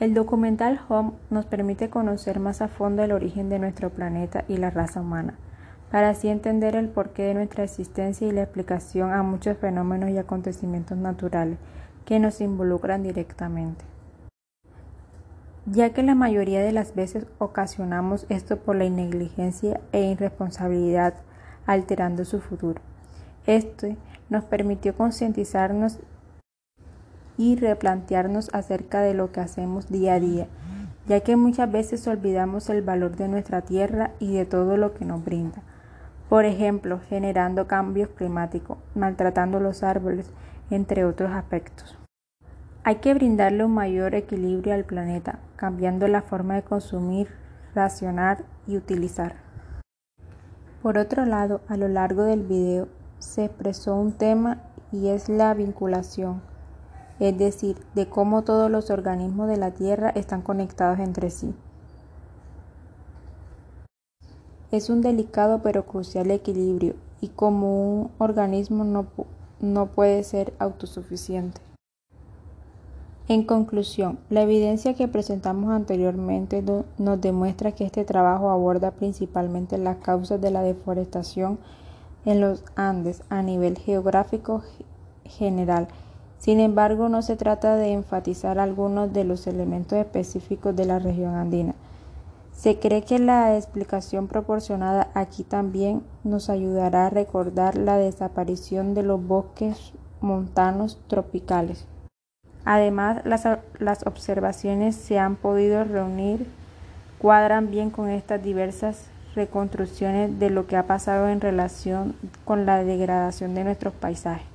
El documental Home nos permite conocer más a fondo el origen de nuestro planeta y la raza humana, para así entender el porqué de nuestra existencia y la explicación a muchos fenómenos y acontecimientos naturales que nos involucran directamente. Ya que la mayoría de las veces ocasionamos esto por la negligencia e irresponsabilidad, alterando su futuro. Esto nos permitió concientizarnos y replantearnos acerca de lo que hacemos día a día, ya que muchas veces olvidamos el valor de nuestra tierra y de todo lo que nos brinda. Por ejemplo, generando cambios climáticos, maltratando los árboles, entre otros aspectos. Hay que brindarle un mayor equilibrio al planeta, cambiando la forma de consumir, racionar y utilizar. Por otro lado, a lo largo del video se expresó un tema y es la vinculación es decir, de cómo todos los organismos de la Tierra están conectados entre sí. Es un delicado pero crucial equilibrio y como un organismo no, no puede ser autosuficiente. En conclusión, la evidencia que presentamos anteriormente nos demuestra que este trabajo aborda principalmente las causas de la deforestación en los Andes a nivel geográfico general sin embargo, no se trata de enfatizar algunos de los elementos específicos de la región andina. Se cree que la explicación proporcionada aquí también nos ayudará a recordar la desaparición de los bosques montanos tropicales. Además, las, observaciones se han podido reunir cuadran bien con estas diversas reconstrucciones de lo que ha pasado en relación con la degradación de nuestros paisajes.